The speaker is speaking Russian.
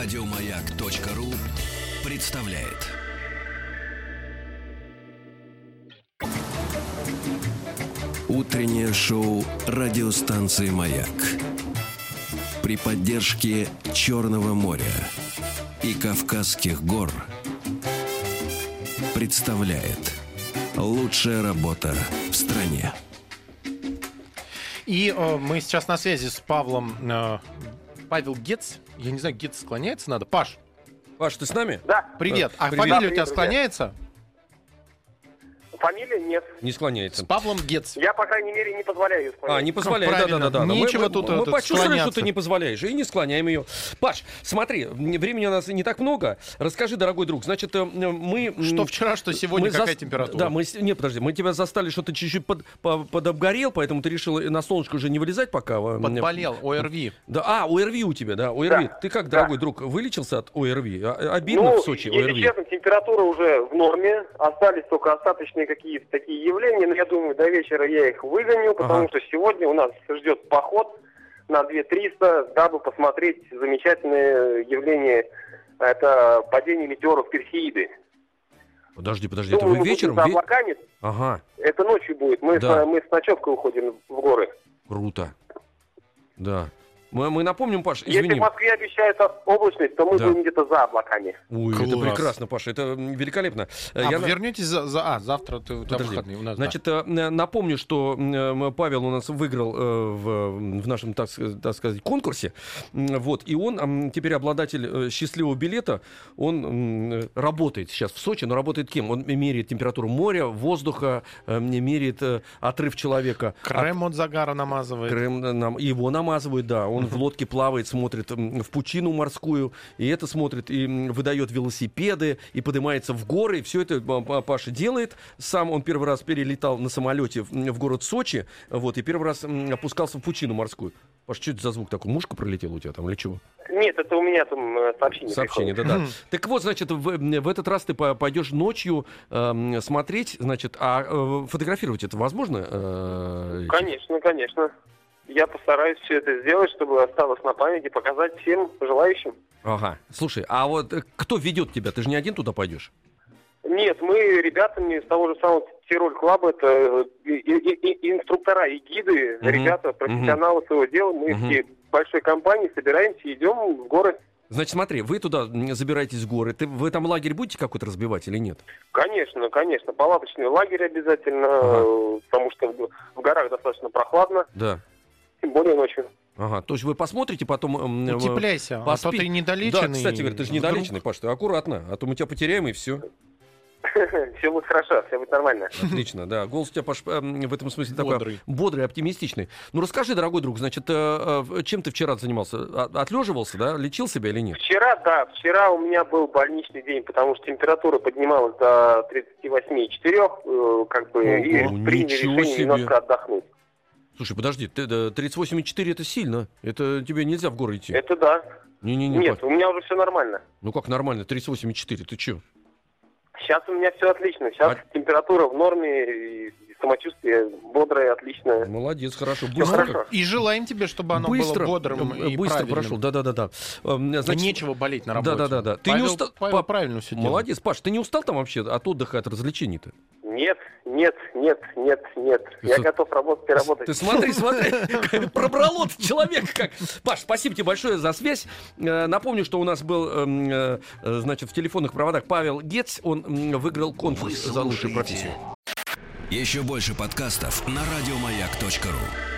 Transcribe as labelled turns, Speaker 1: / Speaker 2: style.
Speaker 1: Радиомаяк.ру представляет. Утреннее шоу радиостанции «Маяк». При поддержке Черного моря и Кавказских гор представляет лучшая работа в стране.
Speaker 2: И э, мы сейчас на связи с Павлом. Э, Павел Гец. Я не знаю, Гец склоняется надо. Паш,
Speaker 3: Паш, ты с нами?
Speaker 4: Да,
Speaker 2: привет. А
Speaker 3: Привет.
Speaker 2: фамилия у
Speaker 4: Привет,
Speaker 2: тебя
Speaker 4: друзья.
Speaker 2: склоняется?
Speaker 4: Фамилия нет.
Speaker 3: Не
Speaker 2: С
Speaker 3: склоняется.
Speaker 2: Павлом Гец.
Speaker 4: Я, по крайней мере, не позволяю ее
Speaker 3: А, не
Speaker 2: правильно.
Speaker 3: да-да-да. Мы-
Speaker 2: Нечего
Speaker 3: мы,
Speaker 2: тут
Speaker 3: Мы,
Speaker 2: этот
Speaker 3: почувствовали,
Speaker 2: склоняться.
Speaker 3: что ты не позволяешь, и не склоняем ее. Паш, смотри, времени у нас не так много. Расскажи, дорогой друг, значит, э, мы...
Speaker 2: Что вчера, что сегодня,
Speaker 3: мы
Speaker 2: какая
Speaker 3: зас-
Speaker 2: температура?
Speaker 3: Да, мы... с- Не, подожди, мы тебя застали, что ты чуть-чуть под, по- подобгорел, поэтому ты решил на солнышко уже не вылезать пока. э,
Speaker 2: Подболел, ОРВИ.
Speaker 3: Да, а, ОРВИ у тебя, да, ОРВИ.
Speaker 4: Да.
Speaker 3: Ты как,
Speaker 4: Да.
Speaker 3: дорогой друг, вылечился от ОРВИ? А- Обидно
Speaker 4: ну,
Speaker 3: в Сочи
Speaker 4: если
Speaker 3: ОРВИ?
Speaker 4: честно, температура уже в норме. Остались только остаточные какие-то такие явления. Но я думаю, до вечера я их выгоню, потому
Speaker 3: Ага.
Speaker 4: что сегодня у нас ждет поход на 2300, дабы посмотреть замечательное явление. Это падение метеоров Персеиды.
Speaker 3: Подожди, подожди, это
Speaker 4: Думаю,
Speaker 3: вы
Speaker 4: мы будем
Speaker 3: вечером?
Speaker 4: за облаками.
Speaker 3: Ага,
Speaker 4: Это ночью будет. Мы,
Speaker 3: Да.
Speaker 4: с, мы с ночевкой уходим в горы.
Speaker 3: круто. Да. Мы, мы напомним, Паш,
Speaker 4: Если
Speaker 3: извини.
Speaker 4: в Москве обещают облачность, то мы
Speaker 3: Да.
Speaker 4: будем где-то за облаками.
Speaker 3: Ой, это
Speaker 2: Класс.
Speaker 3: прекрасно, Паша, это великолепно. Э,
Speaker 2: А,
Speaker 3: я
Speaker 2: вернетесь за, за- А, завтра ты, у тебя
Speaker 3: Подожди.
Speaker 2: выходные у нас. да.
Speaker 3: Значит, э, н- напомню, что м, Павел у нас выиграл э, в, в нашем, так, так сказать, конкурсе. Вот, и он теперь обладатель э, счастливого билета. Он работает сейчас в Сочи, но работает кем? Он меряет температуру моря, воздуха, э, меряет э, отрыв человека. от
Speaker 2: Крем от загара намазывает.
Speaker 3: Крем э, нам, его намазывают, да. Он в лодке плавает, смотрит в пучину морскую, и это смотрит, и выдает велосипеды, и поднимается в горы. Все это Па- Паша делает. Сам он первый раз перелетал на самолете в, город Сочи, вот, и первый раз опускался в пучину морскую. Паш, что это за звук такой? Мушка пролетела у тебя там или чего?
Speaker 4: Нет, это у меня там э, сообщение.
Speaker 3: Сообщение, да-да. Так вот, значит, в, в этот раз ты по- пойдешь ночью эм, смотреть, значит, а э, фотографировать это возможно? э,
Speaker 4: Конечно, конечно. Я постараюсь все это сделать, чтобы осталось на памяти, показать всем желающим.
Speaker 3: Ага. Слушай, а вот э, кто ведет тебя? Ты же не один туда пойдешь?
Speaker 4: Нет, мы ребятами из того же самого Тироль Клаба, это э, и, и- и- инструктора и гиды,
Speaker 3: Мгм,
Speaker 4: ребята, профессионалы своего дела. Мы все большой компанией собираемся и идем в горы.
Speaker 3: Значит, смотри, вы туда забираетесь в горы. Ты, вы там лагерь будете какой-то разбивать или нет?
Speaker 4: Конечно, конечно. Палаточный лагерь обязательно,
Speaker 3: Ага.
Speaker 4: э, потому что в, в горах достаточно прохладно,
Speaker 3: Да.
Speaker 4: Более ночью.
Speaker 3: Ага. То есть вы посмотрите, потом... м, э,
Speaker 2: Утепляйся, а то
Speaker 3: поспи-
Speaker 2: ты
Speaker 3: Да,
Speaker 2: недолеченный.
Speaker 3: кстати, говоря, ты же недолеченный, Паш, ты аккуратно, а то мы тебя потеряем и все.
Speaker 4: Все будет хорошо, все будет нормально.
Speaker 3: Отлично, да. Голос у тебя, Паш, эм, в этом смысле такой
Speaker 2: Бодрый.
Speaker 3: бодрый, оптимистичный. Ну расскажи, дорогой друг, значит, э, э, чем ты вчера занимался? А- Отлеживался, да? Лечил себя или нет?
Speaker 4: Вчера, да, вчера у меня был больничный день, потому что температура поднималась до 38,4, э, как бы, и
Speaker 3: Ого,
Speaker 4: приняли
Speaker 3: ничего
Speaker 4: решение
Speaker 3: себе.
Speaker 4: немножко отдохнуть.
Speaker 3: Слушай, подожди, ты, да, 38,4 это сильно. Это тебе нельзя в горы идти.
Speaker 4: Это да.
Speaker 3: Не-не-не,
Speaker 4: Нет,
Speaker 3: Паш.
Speaker 4: у меня уже все нормально.
Speaker 3: Ну как нормально, 38,4, ты че?
Speaker 4: Сейчас у меня все отлично. Сейчас
Speaker 3: А-
Speaker 4: температура в норме, и самочувствие бодрое, отличное.
Speaker 3: Молодец, хорошо. Быстро,
Speaker 4: хорошо.
Speaker 2: И желаем тебе, чтобы оно
Speaker 3: быстро,
Speaker 2: было бодрым
Speaker 3: э,
Speaker 2: и
Speaker 3: быстро
Speaker 2: правильным.
Speaker 3: прошел. Да-да-да-да. Эм,
Speaker 2: Да
Speaker 3: Значит,
Speaker 2: нечего болеть на работе.
Speaker 3: Да-да-да-да. Ты не
Speaker 2: Павел-
Speaker 3: устал-
Speaker 2: Павел
Speaker 3: Па-
Speaker 2: правильно все делает.
Speaker 3: Молодец, Паш, ты не устал там вообще от отдыха, от развлечений-то?
Speaker 4: Нет, нет, нет, нет, нет.
Speaker 3: Ты
Speaker 4: Я
Speaker 3: с-
Speaker 4: готов работать и работать.
Speaker 3: Ты смотри, смотри, пробрало человека как. Паш, спасибо тебе большое за связь. Э, Напомню, что у нас был, эм, э, значит, в телефонных проводах Павел Гец. Он выиграл конкурс за лучшую профессию.
Speaker 1: Еще больше подкастов на радиомаяк.ру.